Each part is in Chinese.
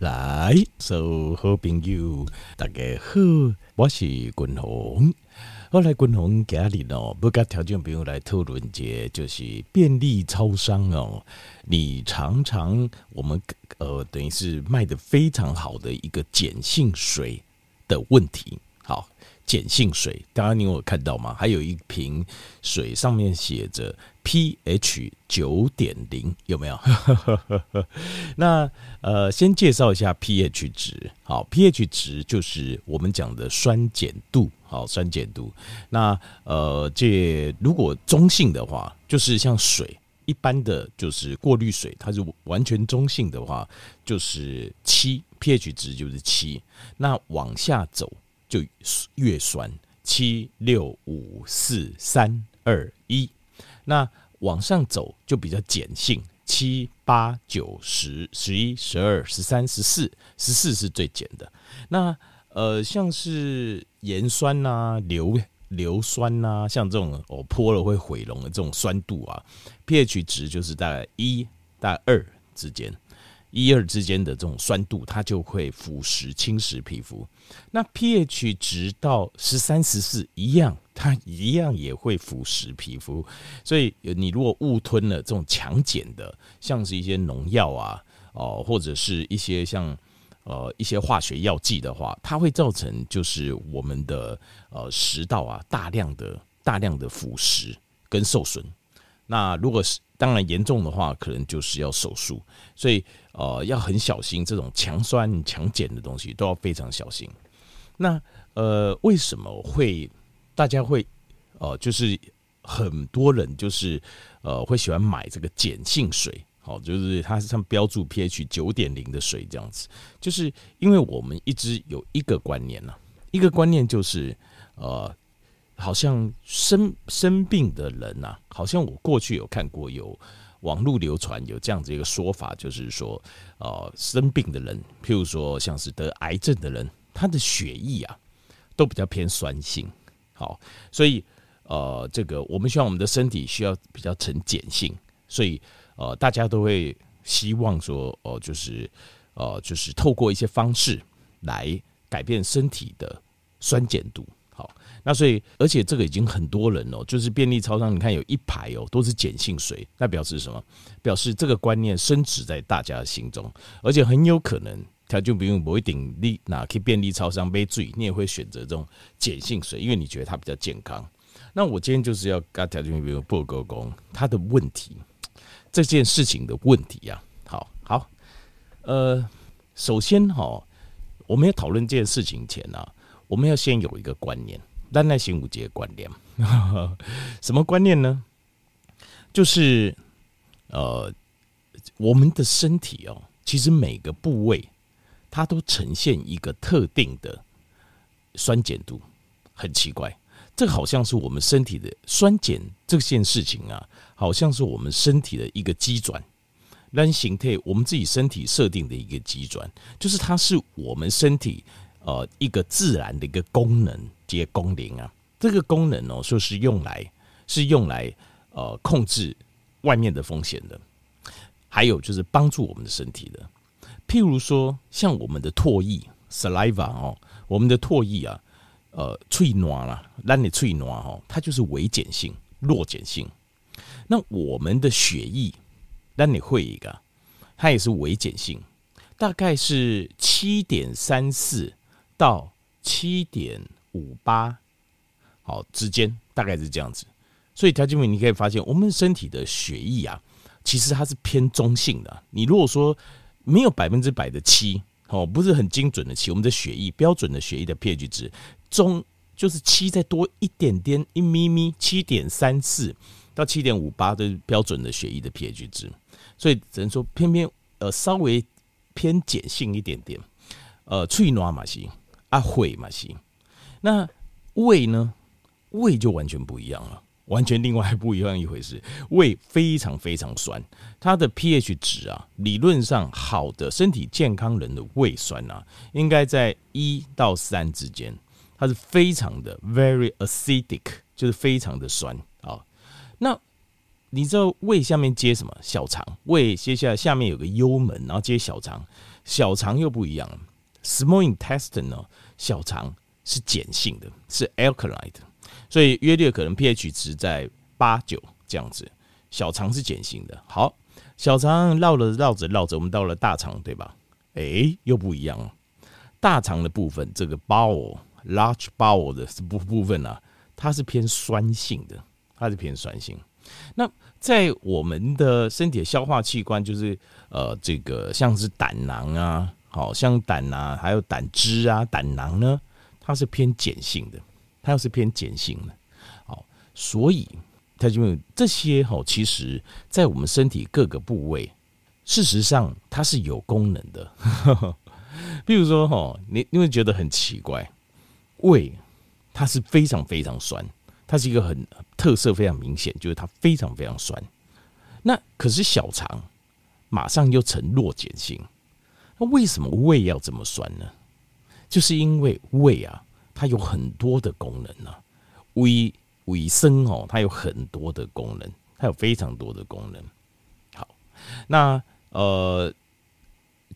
来，所有好朋友，大家好，我是君鸿。后来君鸿家里哦，不跟条件朋友来讨论一个，就是便利超商哦，你常常我们呃，等于是卖的非常好的一个碱性水的问题。好。碱性水，刚刚你有看到吗？还有一瓶水上面写着 pH 九点零，有没有？那呃，先介绍一下 pH 值。好，pH 值就是我们讲的酸碱度。好，酸碱度。那呃，这如果中性的话，就是像水一般的，就是过滤水，它是完全中性的话，就是七 pH 值就是七。那往下走。就越酸，七六五四三二一，那往上走就比较碱性，七八九十十一十二十三十四十四是最碱的。那呃，像是盐酸呐、硫硫酸呐、像这种哦泼了会毁容的这种酸度啊，pH 值就是大概一大概二之间。一二之间的这种酸度，它就会腐蚀侵蚀皮肤。那 pH 值到十三十四一样，它一样也会腐蚀皮肤。所以你如果误吞了这种强碱的，像是一些农药啊，哦，或者是一些像呃一些化学药剂的话，它会造成就是我们的呃食道啊大量的大量的腐蚀跟受损。那如果是当然严重的话，可能就是要手术。所以。呃，要很小心这种强酸强碱的东西，都要非常小心。那呃，为什么会大家会呃，就是很多人就是呃，会喜欢买这个碱性水？好，就是它上标注 pH 九点零的水这样子，就是因为我们一直有一个观念呢、啊，一个观念就是呃，好像生生病的人呐、啊，好像我过去有看过有。网络流传有这样子一个说法，就是说，呃，生病的人，譬如说像是得癌症的人，他的血液啊，都比较偏酸性。好，所以呃，这个我们希望我们的身体需要比较呈碱性，所以呃，大家都会希望说，哦、呃，就是呃，就是透过一些方式来改变身体的酸碱度。那所以，而且这个已经很多人哦，就是便利超商，你看有一排哦，都是碱性水，那表示什么？表示这个观念深植在大家的心中，而且很有可能，他就不用不一顶力拿去便利超商买水，你也会选择这种碱性水，因为你觉得它比较健康。那我今天就是要跟条件比如报告讲他的问题，这件事情的问题呀、啊。好好，呃，首先哈，我们要讨论这件事情前呢、啊，我们要先有一个观念。单耐性五节观念，什么观念呢？就是呃，我们的身体哦，其实每个部位它都呈现一个特定的酸碱度，很奇怪。这好像是我们身体的酸碱这件事情啊，好像是我们身体的一个机转，单形态我们自己身体设定的一个机转，就是它是我们身体。呃，一个自然的一个功能，这些功能啊，这个功能哦，说是用来是用来呃控制外面的风险的，还有就是帮助我们的身体的。譬如说，像我们的唾液 （saliva） 哦，我们的唾液啊，呃，脆软啦，让你脆软哦，它就是微碱性、弱碱性。那我们的血液，让你会一个，它也是微碱性，大概是七点三四。到七点五八，好之间大概是这样子，所以条件面你可以发现，我们身体的血液啊，其实它是偏中性的。你如果说没有百分之百的七，哦，不是很精准的七，我们的血液标准的血液的 pH 值中就是七再多一点点一咪咪，七点三四到七点五八的标准的血液的 pH 值，所以只能说偏偏呃稍微偏碱性一点点，呃，脆暖嘛行。啊，会嘛行？那胃呢？胃就完全不一样了，完全另外不一样一回事。胃非常非常酸，它的 pH 值啊，理论上好的身体健康人的胃酸啊，应该在一到三之间，它是非常的 very acidic，就是非常的酸啊。那你知道胃下面接什么？小肠。胃接下来下面有个幽门，然后接小肠。小肠又不一样，small intestine 呢，小肠是碱性的，是 alkaline 的，所以约略可能 pH 值在八九这样子。小肠是碱性的。好，小肠绕了绕着绕着，我们到了大肠，对吧？哎、又不一样了。大肠的部分，这个 bowel large bowel 的部部分啊，它是偏酸性的，它是偏酸性。那在我们的身体的消化器官，就是呃，这个像是胆囊啊，好像胆囊还有胆汁啊，胆囊呢，它是偏碱性的，它又是偏碱性的。好，所以它就这些哈，其实在我们身体各个部位，事实上它是有功能的。比如说哈，你你会觉得很奇怪，胃它是非常非常酸。它是一个很特色，非常明显，就是它非常非常酸。那可是小肠马上又呈弱碱性。那为什么胃要这么酸呢？就是因为胃啊，它有很多的功能呢、胃胃生哦，它有很多的功能，它有非常多的功能。好，那呃，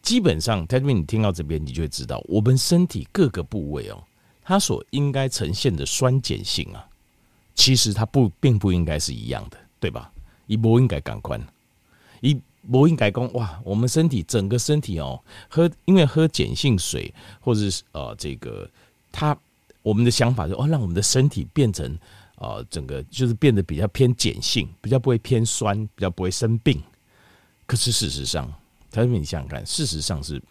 基本上，泰瑞，你听到这边，你就会知道，我们身体各个部位哦，它所应该呈现的酸碱性啊。其实它不并不应该是一样的，对吧？一不应该感官，一不应该讲哇，我们身体整个身体哦，喝因为喝碱性水，或者是呃这个，它我们的想法是哦，让我们的身体变成呃整个就是变得比较偏碱性，比较不会偏酸，比较不会生病。可是事实上，他说你想想看，事实上是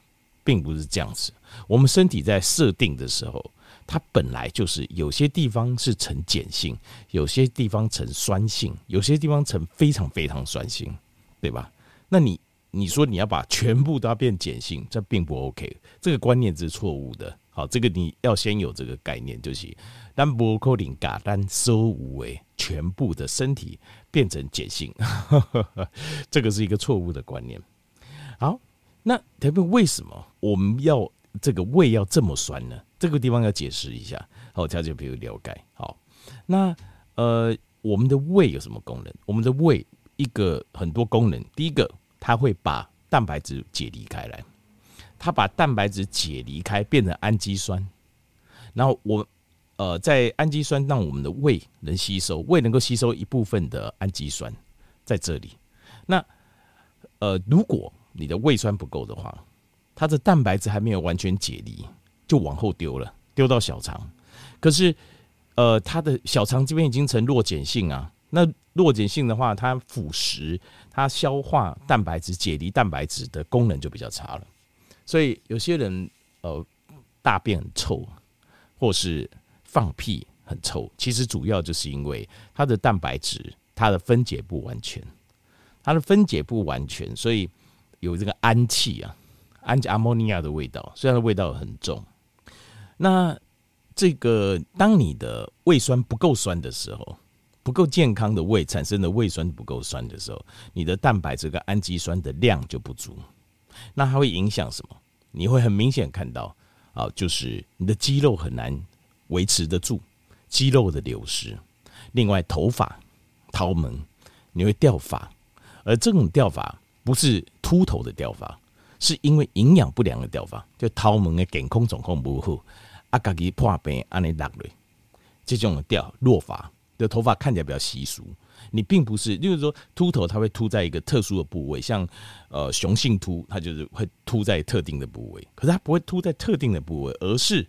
并不是这样子。我们身体在设定的时候。它本来就是有些地方是呈碱性，有些地方呈酸性，有些地方呈非常非常酸性，对吧？那你你说你要把全部都要变碱性，这并不 OK，这个观念是错误的。好，这个你要先有这个概念，就是但不可能嘎单收无为全部的身体变成碱性，这个是一个错误的观念。好，那特别为什么我们要这个胃要这么酸呢？这个地方要解释一下，好，大家就比如了解。好，那呃，我们的胃有什么功能？我们的胃一个很多功能。第一个，它会把蛋白质解离开来，它把蛋白质解离开，变成氨基酸。然后我呃，在氨基酸让我们的胃能吸收，胃能够吸收一部分的氨基酸在这里。那呃，如果你的胃酸不够的话，它的蛋白质还没有完全解离。就往后丢了，丢到小肠。可是，呃，它的小肠这边已经成弱碱性啊。那弱碱性的话，它腐蚀、它消化蛋白质、解离蛋白质的功能就比较差了。所以有些人呃大便很臭，或是放屁很臭，其实主要就是因为它的蛋白质它的分解不完全，它的分解不完全，所以有这个氨气啊，氨阿莫尼亚的味道，虽然味道很重。那这个，当你的胃酸不够酸的时候，不够健康的胃产生的胃酸不够酸的时候，你的蛋白质跟氨基酸的量就不足。那它会影响什么？你会很明显看到啊，就是你的肌肉很难维持得住，肌肉的流失。另外，头发、头毛，你会掉发，而这种掉发不是秃头的掉发，是因为营养不良的掉发，就头毛的健康状况不好。啊，家己破病，安尼落来，这种掉落发的头发看起来比较稀疏。你并不是，就是说秃头，它会秃在一个特殊的部位，像呃雄性秃，它就是会秃在特定的部位。可是它不会秃在特定的部位，而是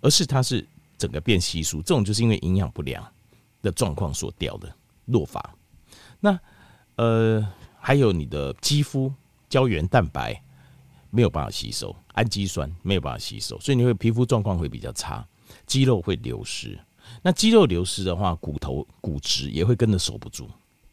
而是它是整个变稀疏。这种就是因为营养不良的状况所掉的落发。那呃，还有你的肌肤胶原蛋白。没有办法吸收氨基酸，没有办法吸收，所以你会皮肤状况会比较差，肌肉会流失。那肌肉流失的话，骨头骨质也会跟着守不住。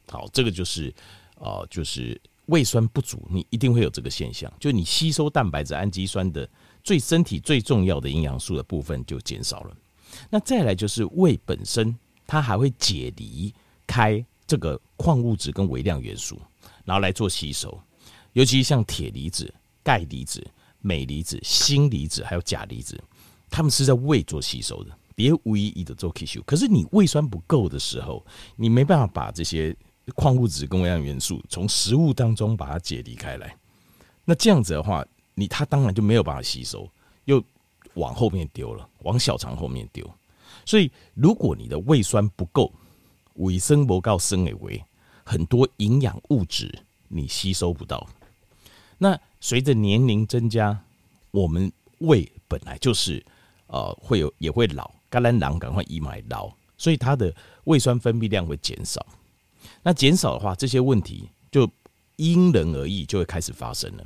好，这个就是呃，就是胃酸不足，你一定会有这个现象，就你吸收蛋白质、氨基酸的最身体最重要的营养素的部分就减少了。那再来就是胃本身，它还会解离开这个矿物质跟微量元素，然后来做吸收，尤其像铁离子。钙离子、镁离子、锌离子还有钾离子，它们是在胃做吸收的，别无意义的做 kiss you，。可是你胃酸不够的时候，你没办法把这些矿物质跟微量元素从食物当中把它解离开来。那这样子的话，你它当然就没有办法吸收，又往后面丢了，往小肠后面丢。所以，如果你的胃酸不够，胃酸不够升的胃，很多营养物质你吸收不到。那随着年龄增加，我们胃本来就是呃会有也会老，肝胆囊赶快一买老，所以它的胃酸分泌量会减少。那减少的话，这些问题就因人而异，就会开始发生了。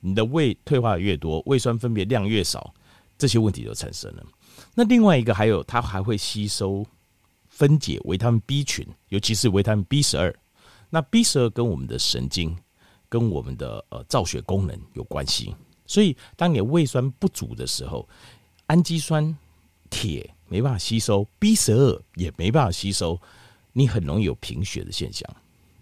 你的胃退化的越多，胃酸分泌量越少，这些问题就产生了。那另外一个还有，它还会吸收分解维他命 B 群，尤其是维他命 B 十二。那 B 十二跟我们的神经、跟我们的呃造血功能有关系。所以，当你的胃酸不足的时候，氨基酸、铁没办法吸收，B 十二也没办法吸收，你很容易有贫血的现象，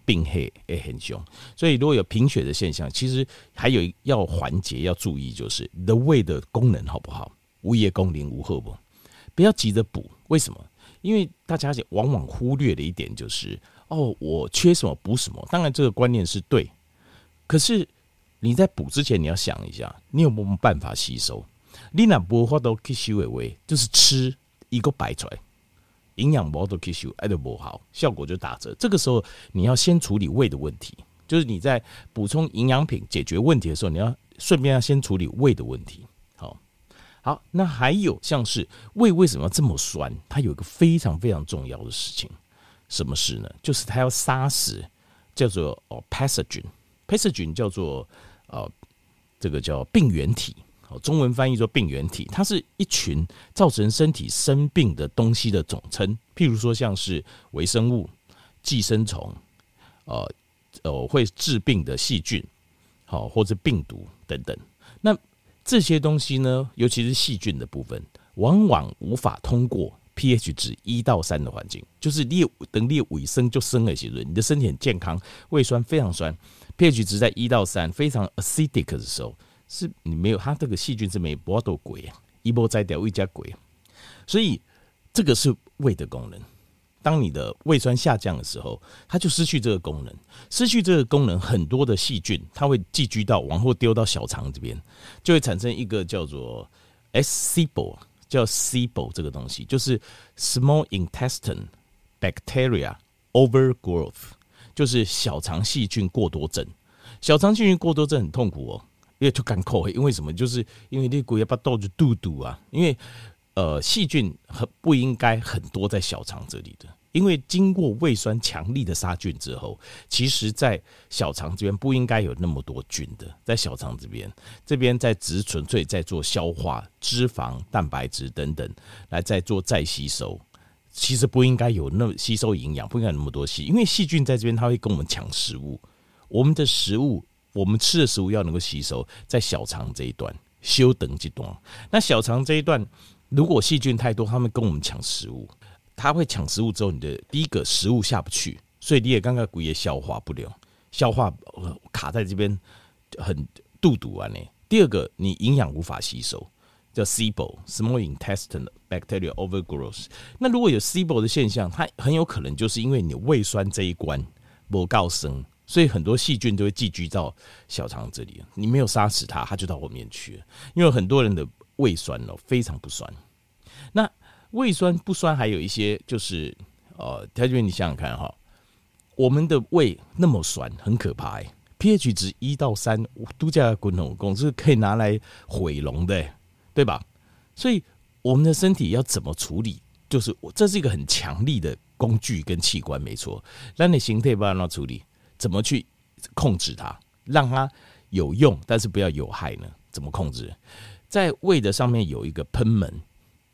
病害也很凶。所以，如果有贫血的现象，其实还有要环节要注意，就是你的胃的功能好不好？无业功能无后不？不要急着补，为什么？因为大家往往忽略的一点就是，哦，我缺什么补什么。当然，这个观念是对，可是。你在补之前，你要想一下，你有没有办法吸收？你那无法都吸收的话，就是吃一个摆出来，营养无都吸收，哎，都不好，效果就打折。这个时候，你要先处理胃的问题，就是你在补充营养品解决问题的时候，你要顺便要先处理胃的问题。好，好，那还有像是胃为什么要这么酸？它有一个非常非常重要的事情，什么事呢？就是它要杀死叫做哦 pathogen，pathogen 叫做。呃，这个叫病原体，中文翻译做病原体，它是一群造成身体生病的东西的总称。譬如说，像是微生物、寄生虫，呃呃，会致病的细菌，好，或者病毒等等。那这些东西呢，尤其是细菌的部分，往往无法通过 pH 值一到三的环境，就是你等你胃酸就升了一些人，你的身体很健康，胃酸非常酸。pH 值在一到三，非常 acidic 的时候，是你没有它这个细菌是没波多鬼啊，一波再掉胃加鬼，所以这个是胃的功能。当你的胃酸下降的时候，它就失去这个功能，失去这个功能，很多的细菌它会寄居到往后丢到小肠这边，就会产生一个叫做 SIBO，叫 SIBO 这个东西，就是 small intestine bacteria overgrowth。就是小肠细菌过多症，小肠细菌过多症很痛苦哦，因为就干扣，因为什么？就是因为那股要把豆子肚肚啊，因为呃细菌很不应该很多在小肠这里的，因为经过胃酸强力的杀菌之后，其实在小肠这边不应该有那么多菌的，在小肠这边，这边在只纯粹在做消化脂肪、蛋白质等等，来再做再吸收。其实不应该有那么吸收营养，不应该那么多细，因为细菌在这边，它会跟我们抢食物。我们的食物，我们吃的食物要能够吸收，在小肠这一段，休等这段。那小肠这一段，如果细菌太多，他们跟我们抢食物，它会抢食物之后，你的第一个食物下不去，所以你也刚刚骨也消化不了，消化卡在这边很肚肚啊。呢，第二个，你营养无法吸收。叫 SIBO（Small Intestine Bacteria Overgrowth）。那如果有 SIBO 的现象，它很有可能就是因为你胃酸这一关不够深，所以很多细菌都会寄居到小肠这里。你没有杀死它，它就到后面去了。因为很多人的胃酸哦非常不酸。那胃酸不酸还有一些就是呃，条件你想想看哈，我们的胃那么酸，很可怕哎。pH 值一到三，度假滚筒工是可以拿来毁容的。对吧？所以我们的身体要怎么处理？就是我这是一个很强力的工具跟器官，没错。那你形态不让它处理，怎么去控制它，让它有用，但是不要有害呢？怎么控制？在胃的上面有一个喷门，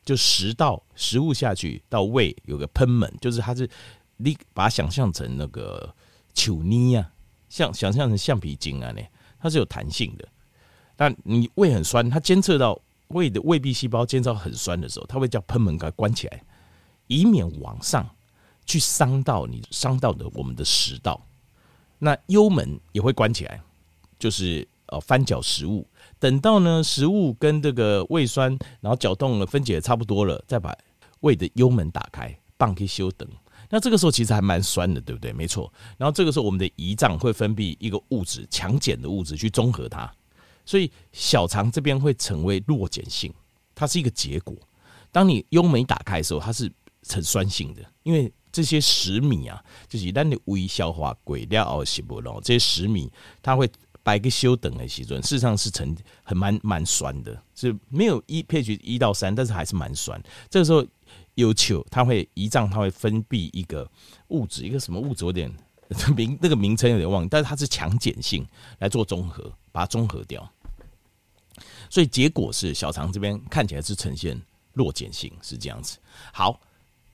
就食道食物下去到胃有个喷门，就是它是你把它想象成那个球泥啊，像想象成橡皮筋啊，呢，它是有弹性的。但你胃很酸，它监测到。胃的胃壁细胞监测到很酸的时候，它会叫喷门给它关起来，以免往上去伤到你伤到的我们的食道。那幽门也会关起来，就是呃翻搅食物。等到呢食物跟这个胃酸然后搅动了分解的差不多了，再把胃的幽门打开，放去休等。那这个时候其实还蛮酸的，对不对？没错。然后这个时候我们的胰脏会分泌一个物质，强碱的物质去中和它。所以小肠这边会成为弱碱性，它是一个结果。当你幽门打开的时候，它是呈酸性的，因为这些食米啊，就是让你微消化过了后是不咯？这些食米它会摆个休等的时阵，事实上是呈很蛮蛮酸的，是没有一 pH 一到三，但是还是蛮酸。这个时候有球，它会胰脏它会分泌一个物质，一个什么物质有点名那个名称有点忘，但是它是强碱性来做中和，把它中和掉。所以结果是小肠这边看起来是呈现弱碱性，是这样子。好，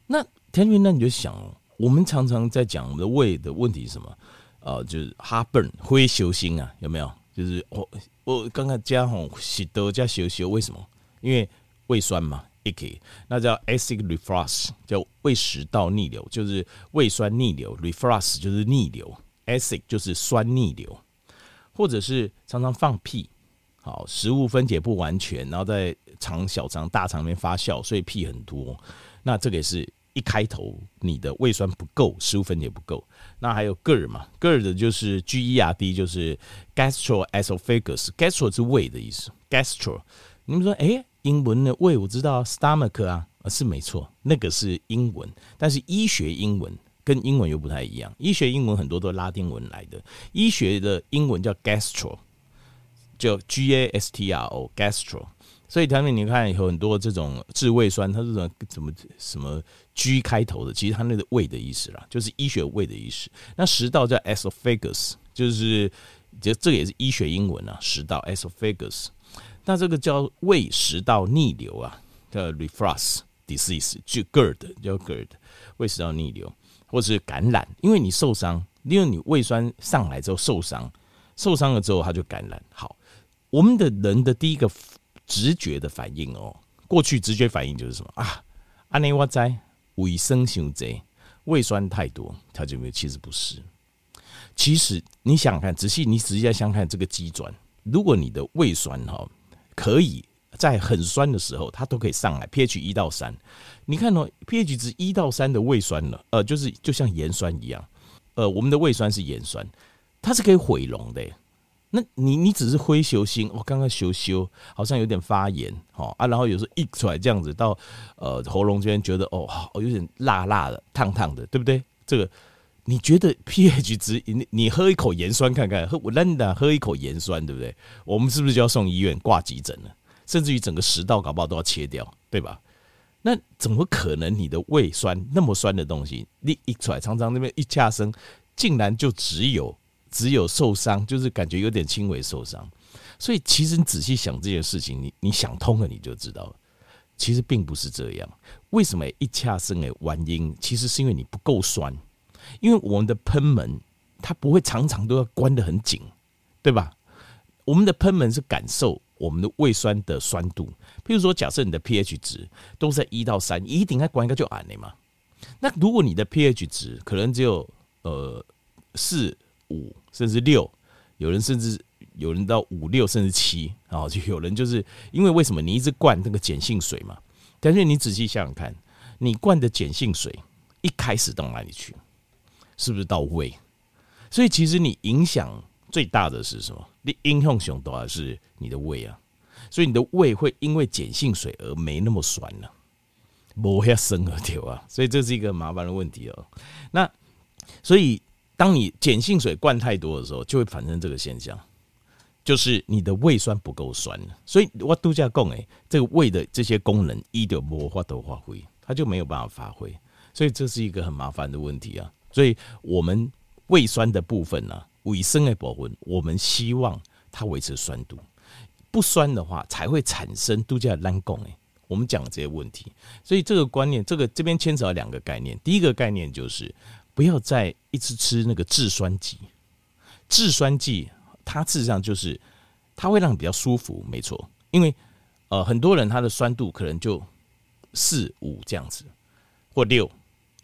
那田云，那你就想，我们常常在讲我们的胃的问题是什么？呃，就是 heartburn 灰球心啊，有没有？就是我我刚刚加红喜多加修修，为什么？因为胃酸嘛，icky，那叫 acid reflux，叫胃食道逆流，就是胃酸逆流，reflux 就是逆流，acid 就是酸逆流，或者是常常放屁。好，食物分解不完全，然后在肠、小肠、大肠里面发酵，所以屁很多。那这个也是一开头，你的胃酸不够，食物分解不够。那还有 GERD 嘛，GERD 的就是 G E R D，就是 gastroesophagus，gastro 是胃的意思。gastro，你们说，哎、英文的胃我知道，stomach 啊，是没错，那个是英文，但是医学英文跟英文又不太一样。医学英文很多都是拉丁文来的，医学的英文叫 gastro。就 G A S T R O gastro，所以他们你看有很多这种治胃酸，它是什么什么什么 G 开头的，其实它那个胃的意思啦，就是医学胃的意思。那食道叫 esophagus，就是这这个也是医学英文啊，食道 esophagus。那这个叫胃食道逆流啊，叫 reflux disease，就 GERD 叫 GERD，胃食道逆流或者是感染，因为你受伤，因为你胃酸上来之后受伤，受伤了之后它就感染。好。我们的人的第一个直觉的反应哦，过去直觉反应就是什么啊？安内瓦在胃酸太多，胃酸太多，他就没有。其实不是，其实你想想看，仔细你仔细再想看这个机转，如果你的胃酸哈可以在很酸的时候，它都可以上来，pH 一到三，你看哦，pH 值一到三的胃酸了，呃，就是就像盐酸一样，呃，我们的胃酸是盐酸，它是可以毁容的。那你你只是灰球心，我刚刚修修好像有点发炎，哦啊，然后有时候一出来这样子到呃喉咙这边觉得哦有点辣辣的、烫烫的，对不对？这个你觉得 pH 值，你你喝一口盐酸看看，喝我烂的喝一口盐酸，对不对？我们是不是就要送医院挂急诊了？甚至于整个食道搞不好都要切掉，对吧？那怎么可能你的胃酸那么酸的东西，你一出来常常那边一掐声，竟然就只有。只有受伤，就是感觉有点轻微受伤，所以其实你仔细想这件事情，你你想通了，你就知道了，其实并不是这样。为什么一恰生的原因，其实是因为你不够酸，因为我们的喷门它不会常常都要关得很紧，对吧？我们的喷门是感受我们的胃酸的酸度，譬如说，假设你的 pH 值都在一到三，一定要关一个就安了嘛。那如果你的 pH 值可能只有呃四。五甚至六，有人甚至有人到五六甚至七啊，就有人就是因为为什么你一直灌那个碱性水嘛？但是你仔细想想看，你灌的碱性水一开始到哪里去？是不是到胃？所以其实你影响最大的是什么？你影响最多的是你的胃啊，所以你的胃会因为碱性水而没那么酸了，没那么酸而丢啊，所以这是一个麻烦的问题哦。那所以。当你碱性水灌太多的时候，就会产生这个现象，就是你的胃酸不够酸了。所以我度假供诶，这个胃的这些功能一点魔化都发挥，它就没有办法发挥。所以这是一个很麻烦的问题啊。所以我们胃酸的部分呢、啊，胃酸的部分，我们希望它维持酸度，不酸的话才会产生度假烂供诶。我们讲这些问题，所以这个观念，这个这边牵扯到两个概念。第一个概念就是。不要再一直吃那个制酸剂，制酸剂它事实上就是它会让你比较舒服，没错。因为呃很多人他的酸度可能就四五这样子或六。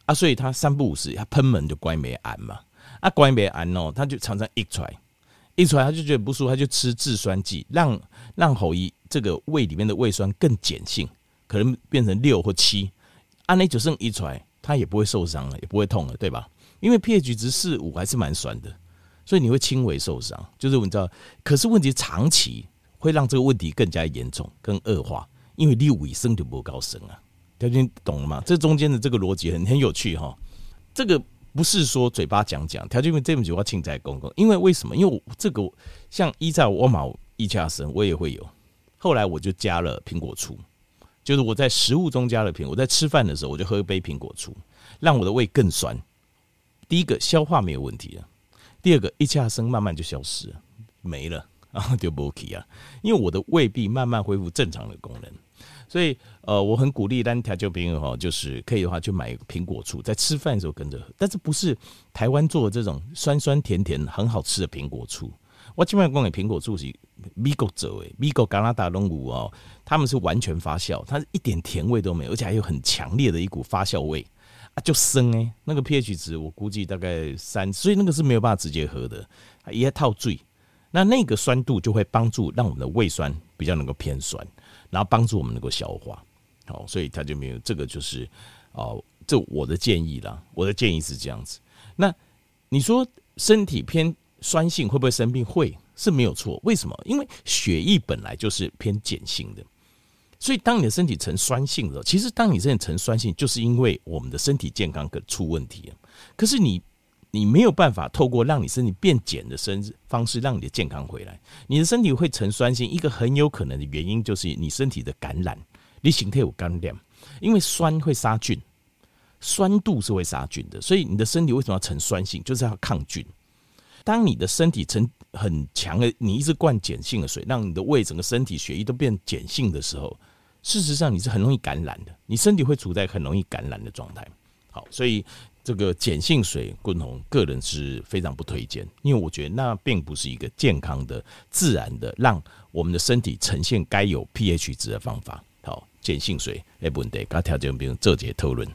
啊，所以他三不五时他喷门就关没安嘛。啊，关没安哦，他就常常一出来。一出来他就觉得不舒服，他就吃制酸剂，让让喉一这个胃里面的胃酸更碱性，可能变成六或七。啊，那就剩一出来。它也不会受伤了，也不会痛了，对吧？因为 pH 值四五还是蛮酸的，所以你会轻微受伤。就是你知道，可是问题长期会让这个问题更加严重、更恶化，因为你尾声就不高升啊。条件懂了吗？这中间的这个逻辑很很有趣哈。这个不是说嘴巴讲讲，条件这么句话庆在公公，因为为什么？因为我这个像依在我某一家生，我也会有。后来我就加了苹果醋，就是我在食物中加了苹果，我在吃饭的时候我就喝一杯苹果醋，让我的胃更酸。第一个消化没有问题了，第二个一下生慢慢就消失了，没了，然后就不 OK 啊，因为我的胃壁慢慢恢复正常的功能。所以，呃，我很鼓励单调酒朋友哈，就是可以的话就买苹果醋，在吃饭的时候跟着喝。但是不是台湾做的这种酸酸甜甜很好吃的苹果醋？我基本上讲给苹果醋是美国做的，美国加拿大龙五哦，他们是完全发酵，它一点甜味都没有，而且还有很强烈的一股发酵味啊，就生诶，那个 pH 值我估计大概三，所以那个是没有办法直接喝的，也套醉。那那个酸度就会帮助让我们的胃酸比较能够偏酸。然后帮助我们能够消化，好，所以他就没有这个，就是哦，这我的建议啦。我的建议是这样子。那你说身体偏酸性会不会生病？会是没有错。为什么？因为血液本来就是偏碱性的，所以当你的身体呈酸性的时候，其实当你身体呈酸性，就是因为我们的身体健康可出问题了。可是你。你没有办法透过让你身体变碱的身方式让你的健康回来，你的身体会呈酸性，一个很有可能的原因就是你身体的感染，你形态有感染，因为酸会杀菌，酸度是会杀菌的，所以你的身体为什么要呈酸性，就是要抗菌。当你的身体呈很强的，你一直灌碱性的水，让你的胃整个身体血液都变碱性的时候，事实上你是很容易感染的，你身体会处在很容易感染的状态。好，所以。这个碱性水，滚红个人是非常不推荐，因为我觉得那并不是一个健康的、自然的，让我们的身体呈现该有 pH 值的方法。好，碱性水，哎，不对，刚条件不用这节讨论。